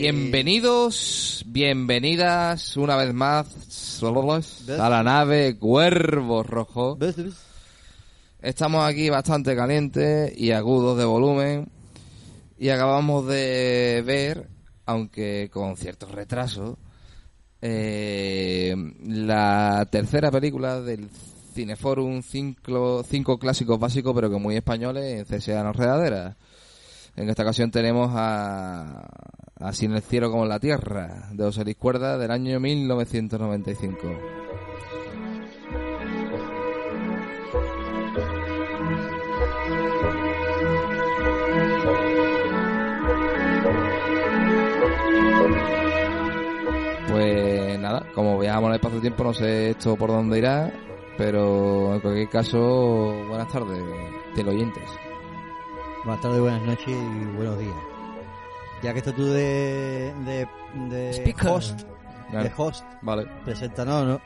Bienvenidos, bienvenidas una vez más a la nave Cuervo Rojo. Estamos aquí bastante calientes y agudos de volumen y acabamos de ver, aunque con cierto retraso, eh, la tercera película del Cineforum 5 cinco clásicos básicos pero que muy españoles en CSA Enredadera. En esta ocasión tenemos a Así en el cielo como en la tierra, de José Cuerda, del año 1995. Pues nada, como viajamos en el espacio-tiempo, no sé esto por dónde irá, pero en cualquier caso, buenas tardes, teleoyentes. Buenas tardes, buenas noches y buenos días. Ya que estás tú de, de, de Speaker. host, Claro. de host, Vale. preséntanos, ¿no?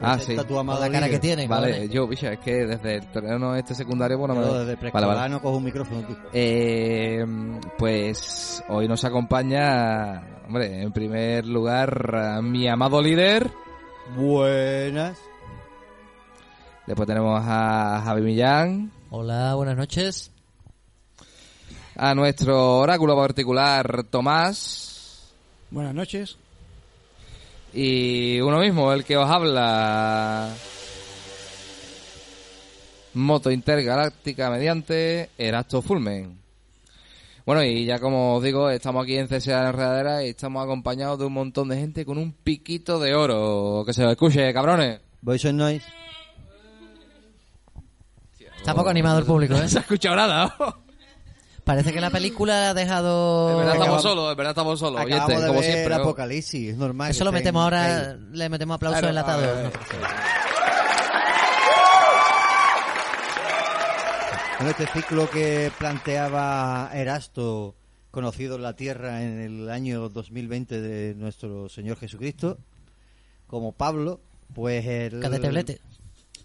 Ah, Presenta sí. tu amado Con la cara líder. que tiene. Vale, yo, bicha, es que desde el terreno este secundario, bueno, me Yo lo- desde Vale, vale. no cojo un micrófono tú. Eh, pues hoy nos acompaña, hombre, en primer lugar, a mi amado líder. Buenas. Después tenemos a Javi Millán, Hola, buenas noches. A nuestro oráculo particular Tomás Buenas noches. y uno mismo, el que os habla. Moto intergaláctica mediante Erasto Fulmen. Bueno, y ya como os digo, estamos aquí en CSA en Enredadera y estamos acompañados de un montón de gente con un piquito de oro. Que se os escuche, cabrones. Voice and Noise. Está poco animado el público, ¿eh? No se ha escuchado nada. ¿no? Parece que la película ha dejado... En verdad estamos solos, en verdad estamos solos. Acabamos oyentes, de como ver siempre. ¿no? Apocalipsis, es normal. Eso lo metemos ahora, caídos. le metemos aplausos Claro, ver, ¿no? Bueno, este ciclo que planteaba Erasto, conocido en la Tierra en el año 2020 de nuestro Señor Jesucristo, como Pablo, pues el... Cadete Blete.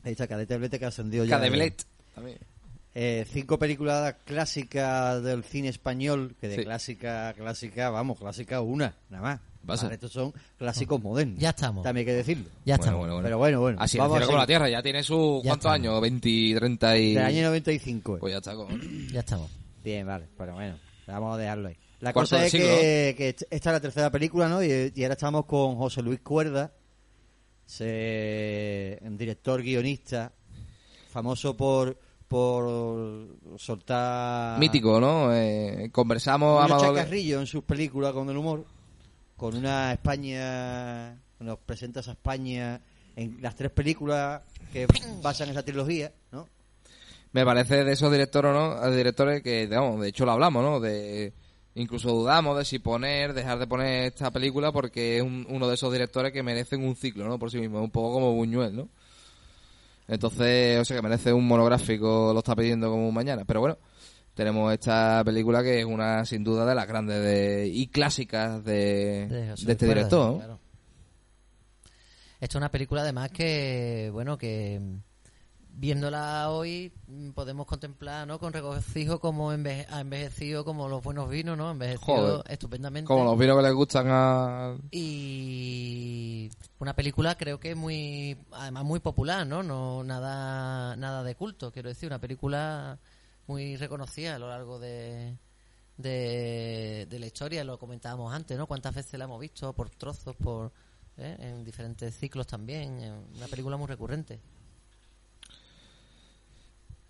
Ahí está, Cadete Blete que ascendió ya. Cadeblet. También. Eh, cinco películas clásicas del cine español, que de Sí. clásica, clásica, vamos, clásica una, nada más. Vale, estos son clásicos modernos. Ya estamos. También hay que decirlo. Ya Bueno, estamos. bueno, bueno. Pero bueno, bueno. Así vamos como la tierra. Ya tiene su... Ya ¿Cuántos estamos. años? 20, 30 y... Del año 95. eh. Pues ya está. con- Ya estamos. Bien, vale, pero bueno, vamos a dejarlo ahí. La Cuarto cosa es que, que esta es la tercera película, ¿no? Y, y ahora estamos con José Luis Cuerda, se- director guionista, famoso por por soltar Mítico, ¿no? Eh, conversamos... Amado- chacarrillo en sus películas con el humor, con una España, nos presenta esa España en las tres películas que basan esa trilogía, ¿no? Me parece de esos directores, ¿no? Directores que, digamos, de hecho lo hablamos, ¿no? De incluso dudamos de si poner, dejar de poner esta película porque es un- uno de esos directores que merecen un ciclo, ¿no? Por sí mismo, un poco como Buñuel, ¿no? Entonces, o sea, que merece un monográfico, lo está pidiendo como mañana. Pero bueno, tenemos esta película que es una, sin duda, de las grandes de, y clásicas de, De de, José este director. Esto es una película además que, bueno, que viéndola hoy mm, podemos contemplar, ¿no? Con regocijo como enveje- ha envejecido como los buenos vinos, ¿no? Envejecido Joder. estupendamente. Como los vinos que les gustan a... y una película creo que muy además muy popular no no nada nada de culto quiero decir una película muy reconocida a lo largo de de, de la historia lo comentábamos antes no cuántas veces la hemos visto por trozos por ¿eh? en diferentes ciclos también una película muy recurrente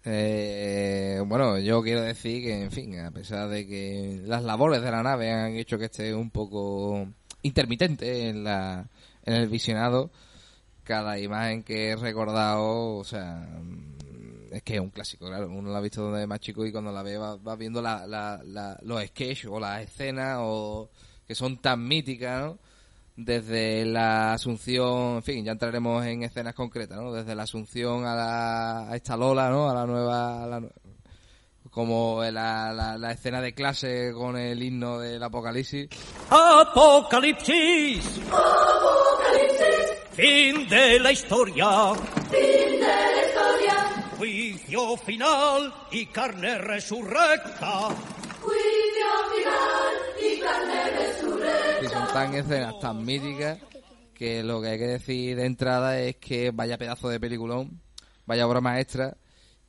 Eh, bueno, yo quiero decir que, en fin, a pesar de que las labores de la nave han hecho que esté un poco intermitente en, la, en el visionado, cada imagen que he recordado, o sea, mm, es que es un clásico, claro. Uno la ha visto donde más chico y cuando la ve va, va viendo la- los sketches o las escenas o que son tan míticas, ¿no? Desde la asunción, en fin, ya entraremos en escenas concretas, ¿no? Desde la asunción a, la, a esta Lola, ¿no? A la nueva, a la como la, la, la escena de clase con el himno del apocalipsis. Apocalipsis. Fin de la historia. Fin de la historia, Juicio final y carne resurrecta. Carne resurrecta. tan escenas tan míticas que lo que hay que decir de entrada es que vaya pedazo de peliculón, vaya obra maestra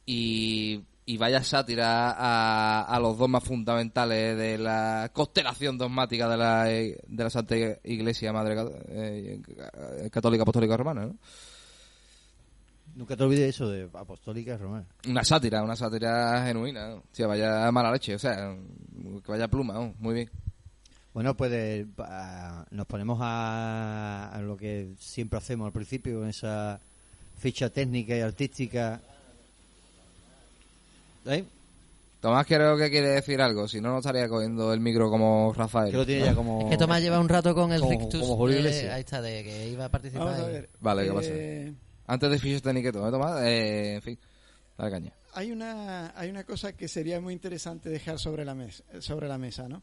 y, y vaya sátira a, a los dos más fundamentales de la constelación dogmática de la, de la Santa Iglesia Madre eh, Católica Apostólica Romana, ¿no? Nunca te olvides eso de apostólica romana. Una sátira, una sátira genuina, ¿no? O sea, vaya mala leche, o sea, que vaya pluma, ¿no? muy bien. Bueno, pues eh, pa- nos ponemos a, a lo que siempre hacemos al principio, con esa ficha técnica y artística. ¿Eh? Tomás creo que quiere decir algo, si no, no estaría cogiendo el micro como Rafael. Que lo tiene ya como... Es que Tomás lleva un rato con el como- rictus. como Julio de- ahí está, de que iba a participar. Vamos a y- ver. Vale, ¿qué pasa? Eh, Antes de fichas técnicas y todo, ¿eh, Tomás? Eh, en fin, dale caña. hay una hay una cosa que sería muy interesante dejar sobre la mesa sobre la mesa no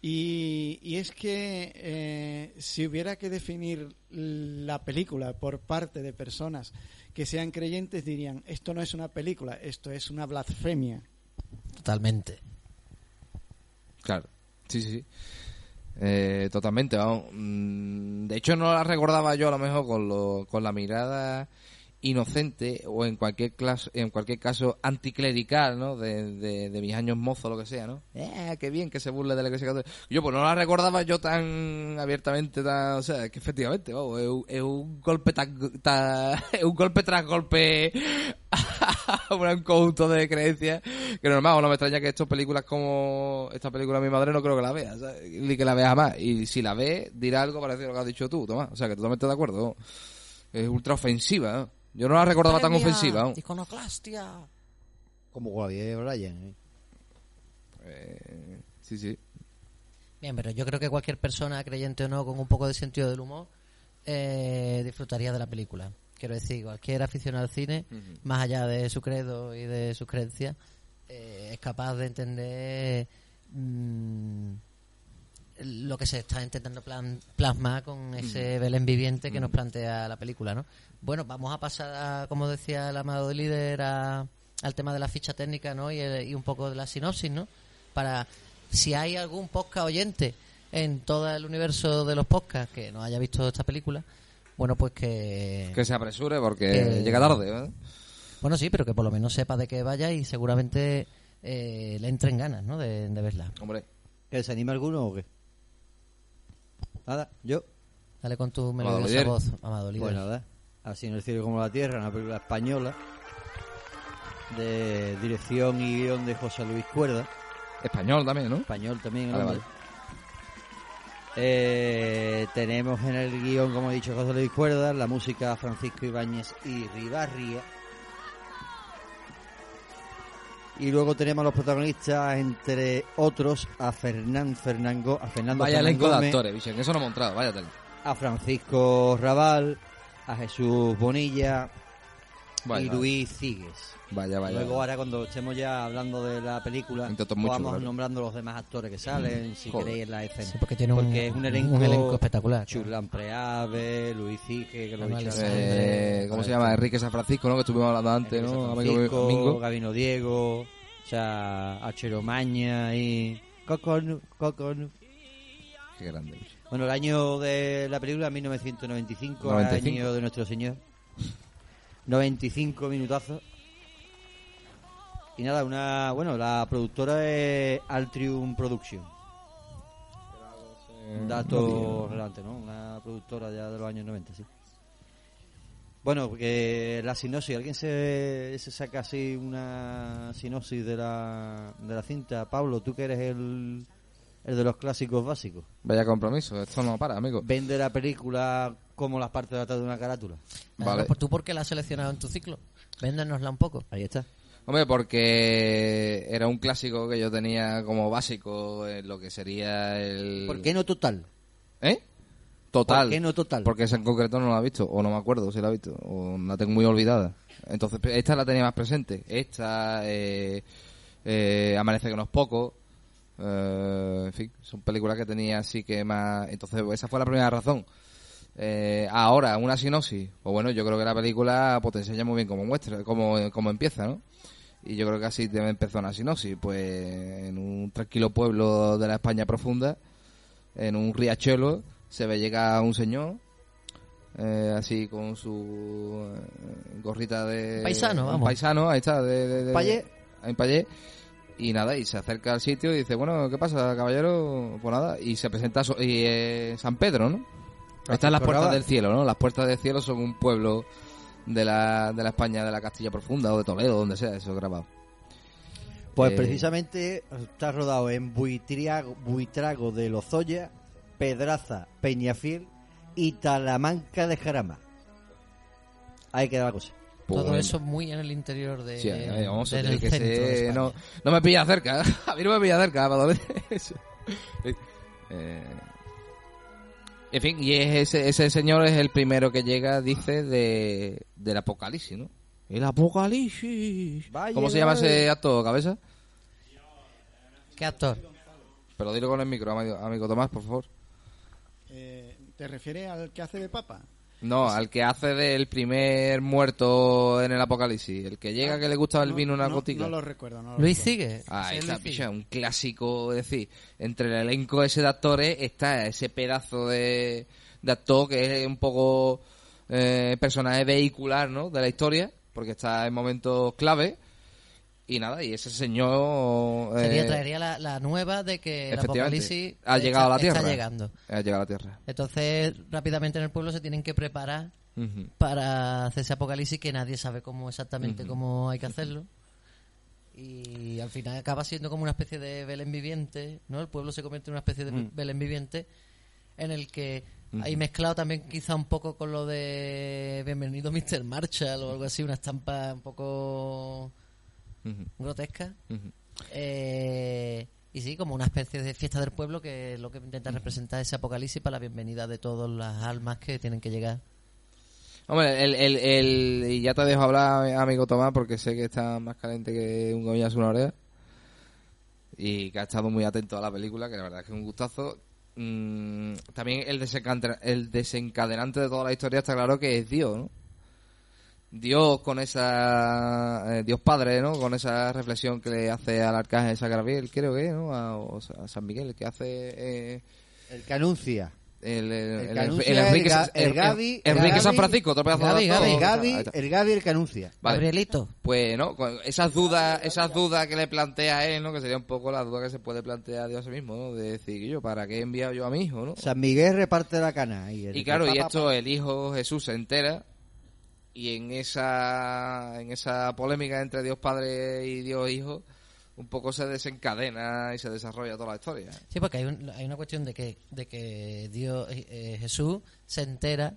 y, y es que eh, si hubiera que definir la película por parte de personas que sean creyentes dirían esto no es una película esto es una blasfemia Totalmente. Claro, sí, sí, sí. Eh, totalmente, vamos. Mm, De hecho, no la recordaba yo a lo mejor con, lo, con la mirada inocente o en cualquier caso, en cualquier caso anticlerical, ¿no? De, de, de mis años mozo, lo que sea, ¿no? Eh, qué bien que se burle de la iglesia católica. Yo pues no la recordaba yo tan abiertamente, tan, o sea, que efectivamente, vamos, es, es un golpe tan, es un golpe tras golpe a un conjunto de creencias que normal, no me extraña que estas películas como esta película mi madre no creo que la vea, ¿sabes? ni que la vea jamás. Y si la ve, dirá algo parecido a lo que has dicho tú, Tomás. O sea, que totalmente de acuerdo. Es ultra ofensiva. ¿no? Yo no la recordaba tan ofensiva. ¿no? Iconoclastia. Como Javier Bryan. ¿eh? Eh, sí, sí. Bien, pero yo creo que cualquier persona, creyente o no, con un poco de sentido del humor, eh, disfrutaría de la película. Quiero decir, cualquier aficionado al cine, más allá de su credo y de sus creencias, eh, es capaz de entender mm, lo que se está intentando plan- plasmar con ese Belén viviente que nos plantea la película, ¿no? Bueno, vamos a pasar, a, como decía el amado líder, a- al tema de la ficha técnica, ¿no? Y, el- y un poco de la sinopsis, ¿no? Para, si hay algún podcast oyente en todo el universo de los podcasts que no haya visto esta película, bueno, pues que... Que se apresure porque Que- llega tarde. ¿eh? Bueno, sí, pero que por lo menos sepa de qué vaya y seguramente eh, le entren ganas, ¿no? De, de verla. Hombre, ¿Que se anima alguno o qué? Nada, yo. Dale con tu melodiosa voz, amado líder. Pues nada, así en el cielo como la tierra, una película española de dirección y guion de José Luis Cuerda, español también, ¿no? español también. Vale, vale. Eh, tenemos en el guion, como he dicho, José Luis Cuerda, la música Francisco Ibáñez y Ribarria. Y luego tenemos a los protagonistas, entre otros, a Fernán Fernando, a Fernando Vaya elenco de actores, eso no mostrado, vaya a Francisco Raval, a Jesús Bonilla Vaya, y. Luis Cigues. Vaya, vaya. Luego ahora cuando estemos ya hablando de la película, muchos, vamos claro. nombrando los demás actores que salen, si Joder. queréis en la escena. Sí, porque tiene un, es un elenco, un elenco espectacular. Churlan Preave, Luis Cigue, que lo he dicho. Eh, ¿Cómo se llama? Enrique San Francisco, ¿no? Que estuvimos hablando antes, Enrique ¿no? Amigo. Gabino Diego, o sea, Achero Maña y Coconu, Coconu. Qué grande. Bueno, el año de la película, 1995, 95. año de nuestro Señor. 95 minutazos. Y nada, una, bueno, la productora es Altrium Production. Un dato relevante, ¿no? Una productora ya de los años 90, sí. Bueno, porque la sinopsis, ¿alguien se, se saca así una sinopsis de la, de la cinta? Pablo, tú que eres el, el de los clásicos básicos. Vaya compromiso, esto no para, amigo. Vende la película como las partes de atrás de una carátula. Vale. pues ¿Tú por qué la has seleccionado en tu ciclo? Véndanosla un poco. Ahí está. Hombre, porque era un clásico que yo tenía como básico en lo que sería el... ¿Por qué no total? ¿Eh? Total. ¿Por qué no total? Porque esa en concreto no la he visto, o no me acuerdo si la he visto, o la tengo muy olvidada. Entonces, esta la tenía más presente. Esta, eh, eh, Amanece que no es poco. eh, en fin, son películas que tenía así que más. Entonces, esa fue la primera razón. Eh, ahora, una sinopsis. Pues bueno, yo creo que la película pues, te enseña muy bien cómo muestra, cómo, cómo empieza, ¿no? Y yo creo que así te empezó una sinopsis. Pues en un tranquilo pueblo de la España profunda, en un riachuelo se ve llegar un señor eh, así con su eh, gorrita de Paisano, un vamos. paisano ahí está de, de, de- Payé. en Payé y nada y se acerca al sitio y dice bueno qué pasa caballero pues nada y se presenta so- y eh, San Pedro no Están las puertas del cielo no las puertas del cielo son un pueblo de la, de la España de la Castilla profunda o de Toledo donde sea eso grabado Pues Eh, precisamente está rodado en Buitriago, Buitrago de Lozoya, Pedraza, Peñafiel y Talamanca de Jarama. Ahí queda la cosa. pues, Todo eso muy en el interior de, Sí, ahí vamos, del tiene que ser- no, no me pilla cerca, a mí no me pilla cerca. Eso. Eh, en fin, y es ese, ese señor es el primero que llega, dice, de, del apocalipsis, ¿no? El apocalipsis. Vaya, ¿Cómo se llama ese acto, cabeza? ¿Qué actor? Pero dilo con el micro, amigo, amigo Tomás, por favor. Eh, ¿Te refieres al que hace de papa? No, al que hace del primer muerto en el apocalipsis. El que llega que le gusta el No, vino una no, gotica. No lo recuerdo. No lo Luis recuerdo. sigue. Ah, está, picha, un clásico, es decir, entre el elenco ese de actores está ese pedazo de, de actor que es un poco eh, personaje vehicular, ¿no? De la historia, porque está en momentos clave. Y nada, y ese señor... eh, Sería, traería la, la nueva de que el apocalipsis ha llegado a la Tierra. Está llegando. Ha llegado a la Tierra. Entonces, rápidamente en el pueblo se tienen que preparar para hacer ese apocalipsis que nadie sabe cómo exactamente cómo hay que hacerlo. Y al final acaba siendo como una especie de Belén viviente, ¿no? El pueblo se convierte en una especie de Belén viviente en el que hay mezclado también quizá un poco con lo de Bienvenido Mr. Marshall o algo así, una estampa un poco Grotesca. Eh, y sí, como una especie de fiesta del pueblo que es lo que intenta representar ese apocalipsis para la bienvenida de todas las almas que tienen que llegar. Hombre, el, el, el- y ya te dejo hablar, amigo Tomás, porque sé que está más caliente que un goñazo una oreja. Y que ha estado muy atento a la película, que la verdad es que es un gustazo. Mm, también el, desencadena- el desencadenante de toda la historia está claro que es Dios, ¿no? Dios con esa... eh, Dios Padre, ¿no? Con esa reflexión que le hace al arcángel San Gabriel, creo que, ¿no? A, o a San Miguel, que hace... eh, El que anuncia. el, el, El el- que anuncia el Enrique, Enrique San Francisco, otro pedazo Gavi, de actor. El está. el Gavi el que anuncia. Vale. Gabrielito. Pues no, con esas dudas, esas dudas que le plantea él, ¿no? Que sería un poco la duda que se puede plantear Dios a sí mismo, ¿no? De decir, yo, ¿para qué he enviado yo a mi hijo, no? San Miguel reparte la cana. Y, el y claro, y esto el hijo Jesús se entera y en esa en esa polémica entre Dios Padre y Dios Hijo un poco se desencadena y se desarrolla toda la historia. Sí, porque hay, un- hay una cuestión de que, de que Dios, eh, Jesús se entera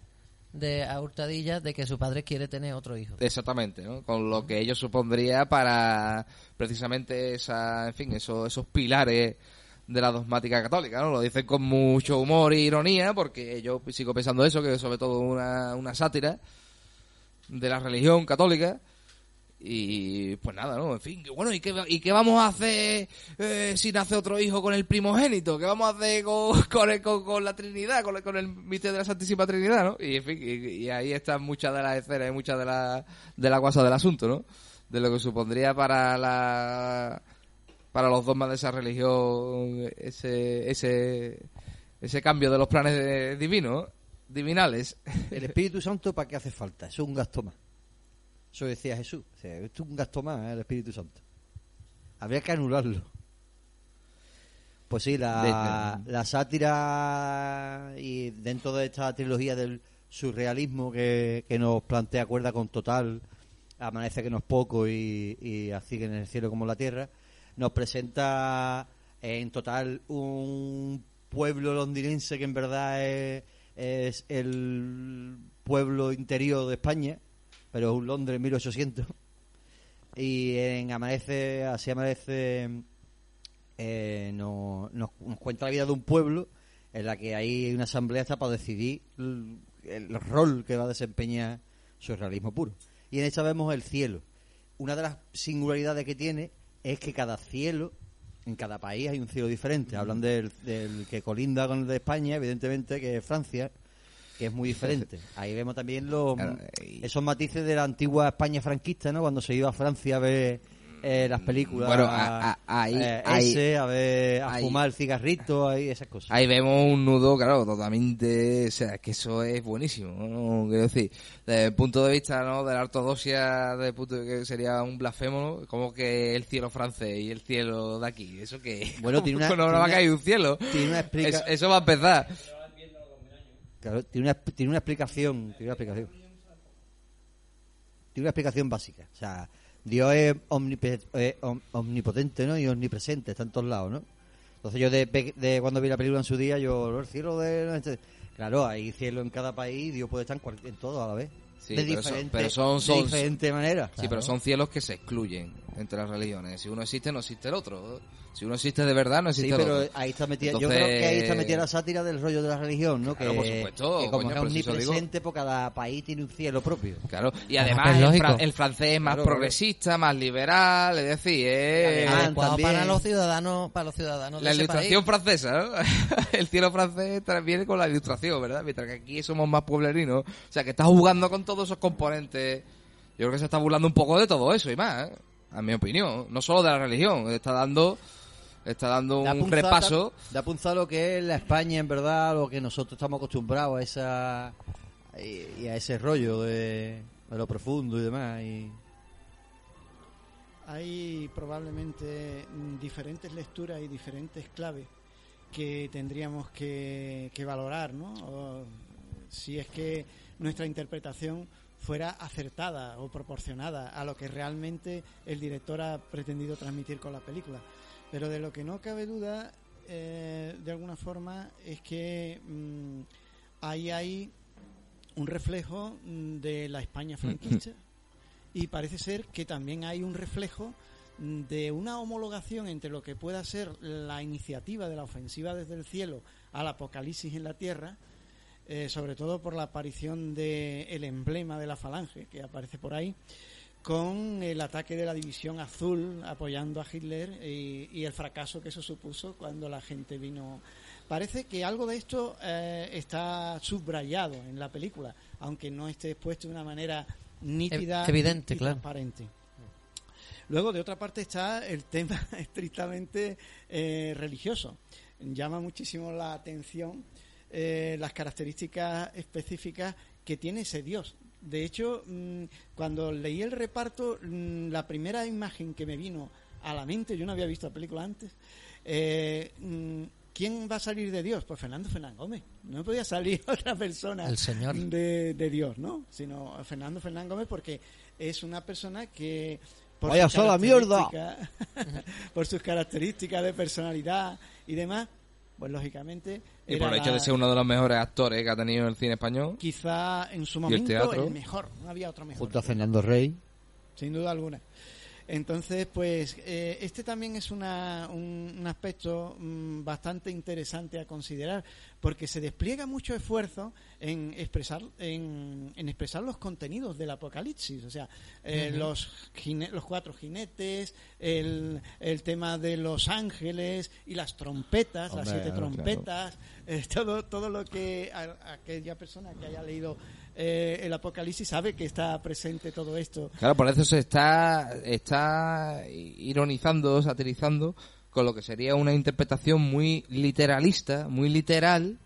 de a hurtadillas de que su padre quiere tener otro hijo. Exactamente, ¿no? Con lo que ello supondría para precisamente esa, en fin, esos, esos pilares de la dogmática católica, ¿no? Lo dicen con mucho humor e ironía, porque yo sigo pensando eso, que es sobre todo una, una sátira de la religión católica. Y pues nada, ¿no? En fin, bueno, ¿y qué, y qué vamos a hacer eh, si nace otro hijo con el primogénito? ¿Qué vamos a hacer con, con, el- con- con la Trinidad, con el, con el misterio de la Santísima Trinidad, ¿no? Y en fin, y, ahí están muchas de las escenas y muchas de la, de la guasa del asunto, ¿no? De lo que supondría para la para los dogmas de esa religión ese ese ese cambio de los planes divinos, divinales. El Espíritu Santo, ¿para qué hace falta? Eso es un gasto más. Eso decía Jesús. O sea, esto es un gasto más, ¿eh? el Espíritu Santo. Habría que anularlo. Pues sí, la, la sátira y dentro de esta trilogía del surrealismo que, que nos plantea cuerda con total, amanece que no es poco y, y así que en el cielo como en la tierra, nos presenta en total un pueblo londinense que en verdad es, es el pueblo interior de España, pero es un Londres 1800. Y en Amanece, así Amanece, eh, nos, nos, cuenta la vida de un pueblo en la que hay una asamblea hasta para decidir el, el rol que va a desempeñar surrealismo puro. Y en esta vemos el cielo. Una de las singularidades que tiene es que cada cielo, en cada país hay un cielo diferente. Hablan del, del que colinda con el de España, evidentemente, que es Francia, que es muy diferente. Ahí vemos también los, Claro, y- esos matices de la antigua España franquista, ¿no? Cuando se iba a Francia a ver eh, las películas. Bueno, a- a- ahí- eh, ahí- ese, a ver, a ahí- fumar el cigarrito, ahí, esas cosas. Ahí vemos un nudo, claro, totalmente, o sea, que eso es buenísimo, ¿no? Quiero decir, desde el punto de vista, ¿no? De la ortodoxia, el punto de que sería un blasfemo, ¿no? como que el cielo francés y el cielo de aquí, eso que, Bueno, tiene una- no va a caer un cielo. tiene una explica- Es- eso va a empezar. Claro, tiene una, tiene una explicación, tiene una explicación. Tiene una explicación básica. O sea, Dios es omnipotente, ¿no? Y omnipresente, está en todos lados, ¿no? Entonces yo de, de cuando vi la película en su día, yo, el cielo de... Claro, hay cielo en cada país, Dios puede estar en, en todo a la vez. Sí, de pero son- diferente, pero son- de son- diferente manera. Sí, pero son cielos que se excluyen entre las religiones. Si uno existe, no existe el otro. Si uno existe de verdad, no Sí, existe el pero otro. ahí está metida, yo Entonces- creo que ahí está metida la sátira del rollo de la religión, ¿no? Claro, que, por supuesto, que como coño, es pero omnipresente, pues cada país tiene un cielo propio. Claro, y Además además que es el, fran- el francés es más Claro, claro. progresista, más liberal, es decir, es además- para los ciudadanos, para los ciudadanos de la ese ilustración país. francesa, ¿no? el cielo francés viene con la ilustración, ¿verdad? Mientras que aquí somos más pueblerinos. O sea, que está jugando con todos esos componentes. Yo creo que se está burlando un poco de todo eso y más, ¿eh? a mi opinión. No solo de la religión, está dando, está dando Da un punzada- repaso. Da punzada lo que es la España, en verdad, lo que nosotros estamos acostumbrados a esa y, y a ese rollo de, de lo profundo y demás. Y, Hay probablemente diferentes lecturas y diferentes claves que tendríamos que, que valorar, ¿no? O, si es que nuestra interpretación fuera acertada o proporcionada a lo que realmente el director ha pretendido transmitir con la película. Pero de lo que no cabe duda, eh, de alguna forma, es que mm, ahí hay un reflejo mm, de la España franquista y parece ser que también hay un reflejo mm, de una homologación entre lo que pueda ser la iniciativa de la ofensiva desde el cielo al apocalipsis en la tierra, eh, sobre todo por la aparición del el emblema de la falange que aparece por ahí, con el ataque de la división azul apoyando a Hitler y, y el fracaso que eso supuso cuando la gente vino. Parece que algo de esto eh, está subrayado en la película, aunque no esté expuesto de una manera nítida Ev- evidente, y claro. transparente. Luego, de otra parte, está el tema estrictamente eh, religioso. Llama muchísimo la atención eh, las características específicas que tiene ese Dios. De hecho, mm, cuando leí el reparto, mm, la primera imagen que me vino a la mente, yo no había visto la película antes, eh, mm, ¿quién va a salir de Dios? Pues Fernando Fernán Gómez. No podía salir otra persona El Señor. De, de Dios, ¿no? Sino Fernando Fernán Gómez porque es una persona que... Vaya sus sola mierda. por sus características de personalidad y demás, pues lógicamente... Y por el hecho la- de ser uno de los mejores actores que ha tenido el cine español. quizá en su el momento el, teatro? mejor, no había otro mejor. junto a Fernando Rey. Sin duda alguna. Entonces, pues eh, este también es una, un, un aspecto mm, bastante interesante a considerar, porque se despliega mucho esfuerzo en expresar, en, en expresar los contenidos del apocalipsis, o sea, eh, los, jine- los cuatro jinetes, el, el tema de los ángeles y las trompetas, las siete claro, trompetas, eh, todo, todo lo que a- aquella persona que haya leído eh, el apocalipsis sabe que está presente todo esto. Claro, por eso se está, está ironizando, satirizando con lo que sería una interpretación muy literalista, muy literal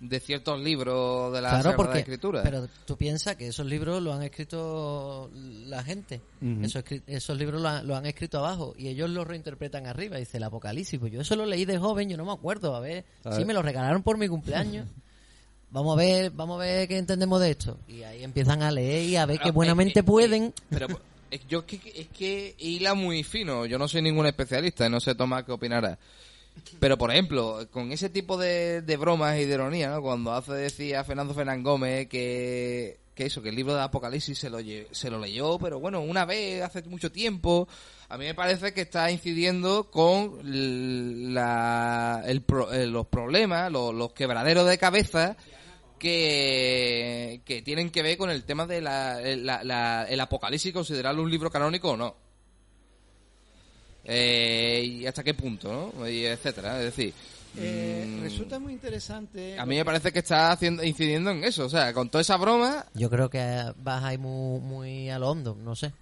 de ciertos libros de la Claro, porque Escritura. pero tú piensas que esos libros los han escrito la gente. Esos, libros lo han, lo han escrito abajo y ellos los reinterpretan arriba. Dice el Apocalipsis. Pues yo eso lo leí de joven, yo no me acuerdo. A ver, A sí ver. me lo regalaron por mi cumpleaños. Vamos a ver, vamos a ver qué entendemos de esto. Y ahí empiezan a leer y a ver que Ah, buenamente eh, eh, pueden. Pero es, yo es que, es que hila muy fino. Yo no soy ningún especialista, no sé Tomás qué opinará. Pero, por ejemplo, con ese tipo de, de bromas y de ironía, ¿no? Cuando hace decir a Fernando Fernán Gómez que, que eso, que el libro de Apocalipsis se lo, se lo leyó, pero bueno, una vez, hace mucho tiempo, a mí me parece que está incidiendo con la, el eh, los problemas, los, los quebraderos de cabeza que, que tienen que ver con el tema de la, la- la- el apocalipsis, considerarlo un libro canónico o no. Eh, y hasta qué punto, ¿no? Y etcétera. Es decir, Eh, mm, resulta muy interesante. a mí me parece que está haciendo, incidiendo en eso. O sea, con toda esa broma, Yo creo que vas ahí muy, muy a lo hondo, no sé.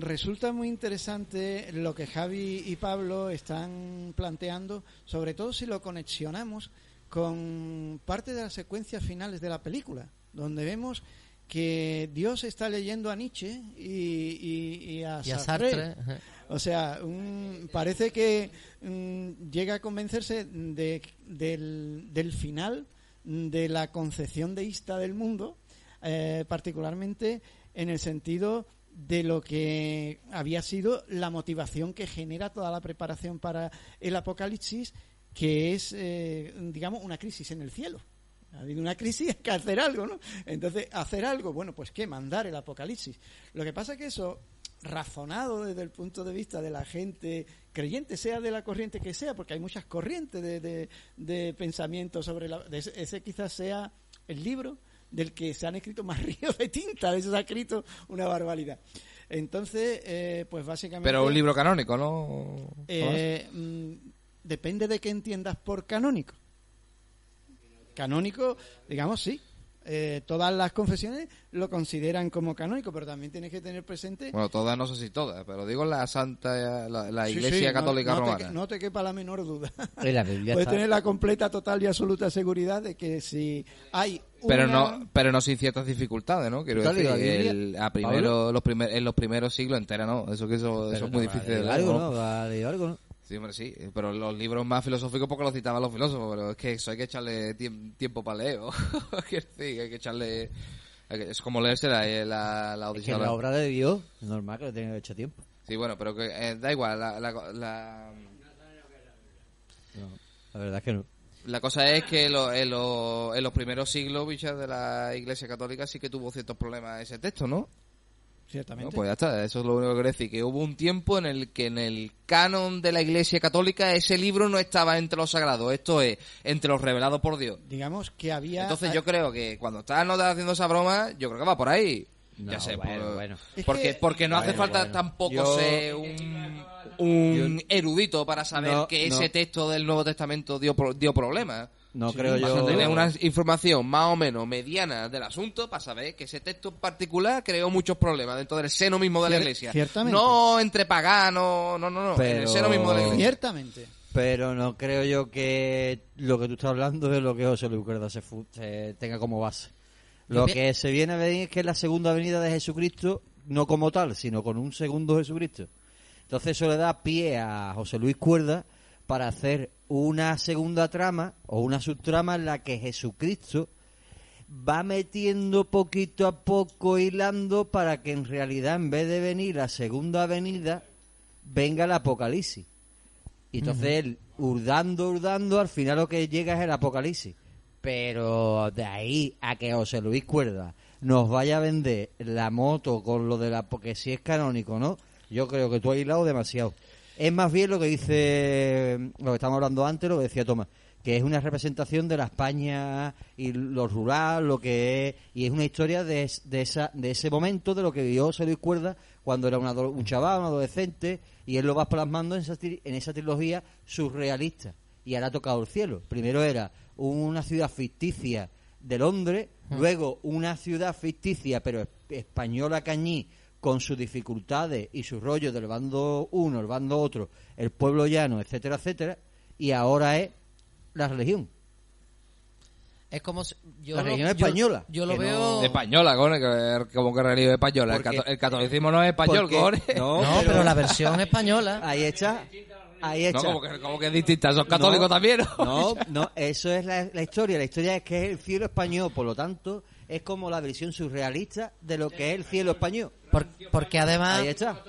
resulta muy interesante lo que Javi y Pablo están planteando, sobre todo si lo conexionamos con parte de las secuencias finales de la película, donde vemos que Dios está leyendo a Nietzsche y, y- y a Y a Sartre. O sea, un- parece que mm, llega a convencerse de, del, del final de la concepción deísta del mundo, eh, particularmente en el sentido de lo que había sido la motivación que genera toda la preparación para el apocalipsis, que es, eh, digamos, una crisis en el cielo. Ha habido una crisis, hay que hacer algo, ¿no? Entonces, hacer algo, bueno, pues ¿qué? Mandar el apocalipsis. Lo que pasa es que eso, razonado desde el punto de vista de la gente creyente, sea de la corriente que sea, porque hay muchas corrientes de, de, de pensamiento sobre la... de ese, ese quizás sea el libro del que se han escrito más ríos de tinta, de eso se ha escrito una barbaridad. Entonces, eh, pues básicamente... Pero un libro canónico, ¿no? Eh, depende de qué entiendas por canónico. Canónico, digamos, sí. Eh, todas las confesiones lo consideran como canónico, pero también tienes que tener presente. Bueno, todas, no sé si todas, pero digo la Santa, la, Iglesia sí, Católica no, Romana. Te, no te quepa la menor duda. En la Biblia Puedes está- tener la completa, total y absoluta seguridad de que si hay. Pero una- no, pero no sin ciertas dificultades, ¿no? Quiero ¿Tú has decir, el- a primero, los primer, en los primeros siglos entera, ¿no? Eso que eso, eso es muy difícil de leer. algo, ¿no? ¿no? ¿Habrá leído algo, ¿no? Sí, hombre, sí. Pero los libros más filosóficos porque los citaban los filósofos, pero es que eso hay que echarle tiem- tiempo para leer. decir, hay que echarle... Es como leerse la, la, la Es que la obra de Dios, es normal que le tenga hecho tiempo. Sí, bueno, pero que eh, da igual. La, la, la, No, la verdad es que no. la cosa es que lo- en, lo- en los primeros siglos, bichas, de la Iglesia Católica sí que tuvo ciertos problemas ese texto, ¿no? Ciertamente. No, pues ya está, eso es lo único que quiero decir, que hubo un tiempo en el que en el canon de la Iglesia Católica ese libro no estaba entre los sagrados, esto es, entre los revelados por Dios. Digamos que había. Entonces yo creo que cuando estás no haciendo esa broma, yo creo que va por ahí. ya sé, bueno, por- bueno. Es porque, que- porque no hace falta bueno. tampoco Yo- ser un, un erudito para saber No, que no. ese texto del Nuevo Testamento dio, dio problemas. No Sí, creo yo. a tener una información más o menos mediana del asunto para saber que ese texto en particular creó muchos problemas dentro del seno mismo de la iglesia. ciertamente. No entre paganos, no, no, no, en el Pero- seno mismo de la iglesia. Ciertamente. Pero no creo yo que lo que tú estás hablando es lo que José Luis Cuerda se, fu- se tenga como base. Lo que se viene a venir es que es la segunda venida de Jesucristo, no como tal, sino con un segundo Jesucristo. Entonces eso le da pie a José Luis Cuerda para hacer una segunda trama o una subtrama en la que Jesucristo va metiendo poquito a poco hilando para que en realidad en vez de venir la segunda venida venga el apocalipsis. Y entonces él, hurdando, hurdando, al final lo que llega es el apocalipsis. Pero de ahí a que José Luis Cuerda nos vaya a vender la moto con lo de la... Porque si es canónico, ¿no? Yo creo que tú has hilado demasiado. Es más bien lo que dice, lo que estamos hablando antes, lo que decía Tomás, que es una representación de la España y lo rural, lo que es, y es una historia de, de, esa, de ese momento, de lo que vivió Luis Cuerda cuando era un, un chaval, un adolescente, y él lo va plasmando en esa, en esa trilogía surrealista. Y ahora ha tocado el cielo. Primero era una ciudad ficticia de Londres, luego una ciudad ficticia, pero es- española cañí, con sus dificultades y sus rollos del bando uno, el bando otro, el pueblo llano, etcétera, etcétera, y ahora es la religión. Es como si- yo La lo- religión yo- española, Yo, lo que veo. no- Española, como que religión española. El, Porque- cato- el catolicismo no es español. No, No, pero la versión española. Ahí está. Ahí está. No, como que, como que es distinta. Son católicos No, también, ¿no? No, no, eso es la, la historia. La historia es que es el cielo español, por lo tanto, es como la versión surrealista de lo que es el cielo español. Por- porque además. Ahí está.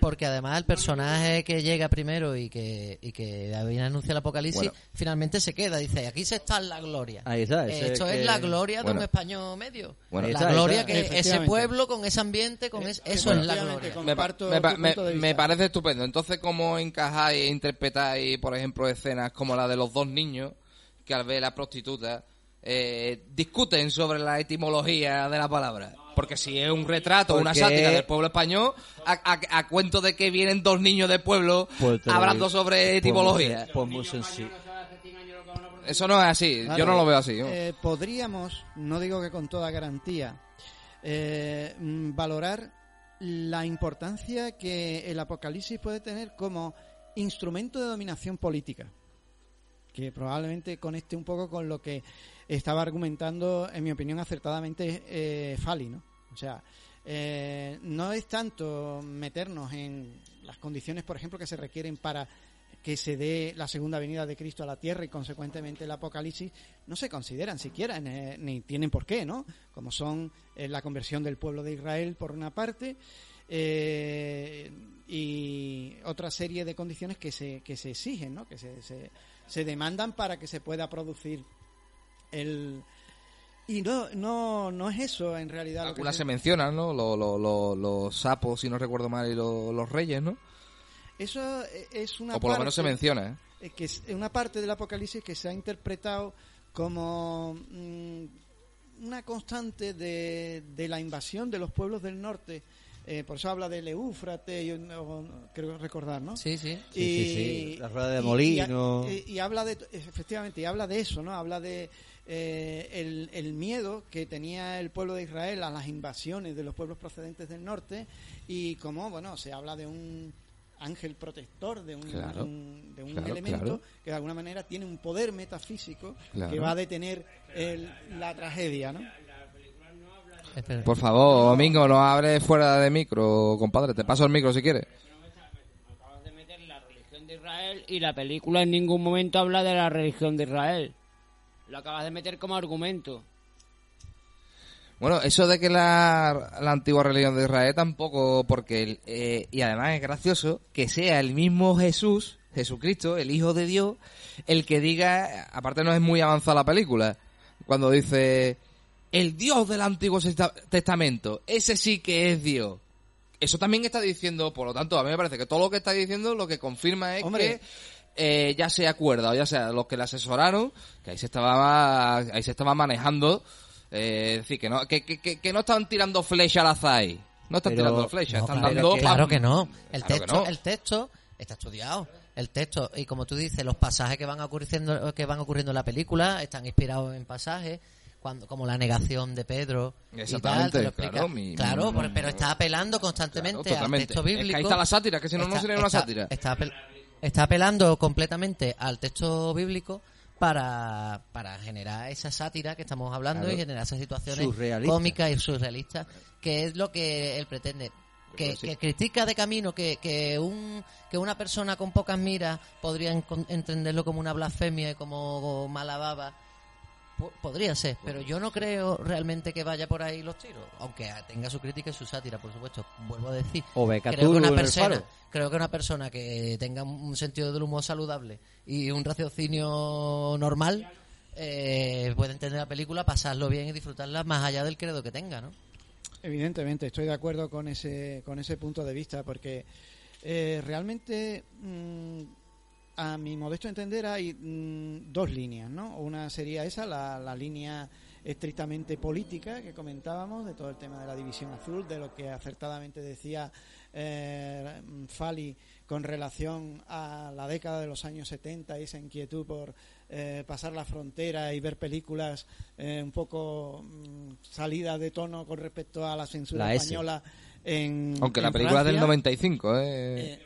Porque además el personaje que llega primero y que, y que viene a anunciar el apocalipsis, Bueno. finalmente se queda. Dice, aquí se está en la gloria. Ahí está, ese Esto es es que- la gloria de Bueno. un español medio. Bueno. La está, gloria está. que ese pueblo, con ese ambiente, con es- eso es la gloria. me, pa- Comparto me pa- tu me- punto de me vista. parece estupendo. Entonces, ¿cómo encajáis e interpretáis, por ejemplo, escenas como la de los dos niños que al ver la prostituta eh, discuten sobre la etimología de la palabra? Porque si es un retrato, una Porque- sátira del pueblo español, a, a- a cuento de que vienen dos niños del pueblo Pues hablando digo. sobre Pues etimología. Pues muy sencillo. Eso no es así. Claro, Yo no lo veo así. eh, podríamos, no digo que con toda garantía, eh, mm, valorar la importancia que el Apocalipsis puede tener como instrumento de dominación política, que probablemente conecte un poco con lo que estaba argumentando, en mi opinión, acertadamente eh, Fali, ¿no? O sea, eh, no es tanto meternos en las condiciones, por ejemplo, que se requieren para que se dé la segunda venida de Cristo a la tierra y consecuentemente el Apocalipsis no se consideran siquiera ni, tienen por qué, ¿no? Como son eh, la conversión del pueblo de Israel por una parte eh, y otra serie de condiciones que se, que se exigen, ¿no? Que se, se, se demandan para que se pueda producir el y no no no es eso en realidad lo que Algunas se- mencionan, ¿no? Lo- lo- lo- los sapos, si no recuerdo mal, y lo- los reyes, ¿no? eso es una o por lo menos se parte- menciona, ¿eh? eh, que es una parte del Apocalipsis que se ha interpretado como mm, una constante de, de la invasión de los pueblos del norte. Eh, por eso habla del Éufrates, yo no- creo recordar, ¿no? Sí, sí. Sí, sí, sí. La rueda de y- molino. Y, y habla de, efectivamente, y habla de eso, ¿no? Habla de eh, el, el miedo que tenía el pueblo de Israel a las invasiones de los pueblos procedentes del norte y como, bueno, se habla de un ángel protector, de un, Claro, un- de un claro, elemento claro. que de alguna manera tiene un poder metafísico Claro. que va a detener el- la tragedia, ¿no? Por favor, Domingo, no hables fuera de micro, compadre. Te paso el micro si quieres. Acabas de meter la religión de Israel y la película en ningún momento habla de la religión de Israel. Lo acabas de meter como argumento. Bueno, eso de que la, la antigua religión de Israel tampoco, porque, el- eh, y además es gracioso que sea el mismo Jesús, Jesucristo, el Hijo de Dios, el que diga, aparte no es muy avanzada la película, cuando dice, el Dios del Antiguo Testa- Testamento, ese sí que es Dios. Eso también está diciendo, por lo tanto, a mí me parece que todo lo que está diciendo lo que confirma es Hombre. que eh, ya se acuerda, o ya sea los que le asesoraron, que ahí se estaba, ahí se estaba manejando, eh, es decir, que no, que, que, que, no estaban tirando flecha al azar ahí. No están Pero- tirando flecha, No, están claro, dando... que, claro que no. El Claro texto, no. el texto está estudiado. El texto y como tú dices, los pasajes que van ocurriendo que van ocurriendo en la película están inspirados en pasajes cuando como la negación de Pedro y tal, Exactamente, te lo claro, mi- Claro, mi- por- pero está apelando Claro, constantemente al texto Es que bíblico. ahí está la sátira, que si no, no sería una sátira. Está, está apelando completamente al texto bíblico para, para generar esa sátira que estamos hablando Claro. y generar esas situaciones cómicas y surrealistas, que es lo que él pretende. Que, que critica de camino que, que, un, que una persona con pocas miras podría entenderlo como una blasfemia y como mala baba. Po- Podría ser, pero yo no creo realmente que vaya por ahí los tiros, aunque tenga su crítica y su sátira, por supuesto. Vuelvo a decir, O creo que una persona, creo que una persona que tenga un sentido del humor saludable y un raciocinio normal eh, puede entender la película, pasarlo bien y disfrutarla más allá del credo que tenga, ¿no? Evidentemente, estoy de acuerdo con ese, con ese punto de vista, porque eh, realmente, mm, a mi modesto entender, hay mm, dos líneas, ¿no? Una sería esa, la, la línea estrictamente política que comentábamos, de todo el tema de la división azul, de lo que acertadamente decía eh, Fali con relación a la década de los años 70 y esa inquietud por eh, pasar la frontera y ver películas eh, un poco mm, salidas de tono con respecto a la censura La española en Aunque la película es del Francia. 95, ¿eh? Eh,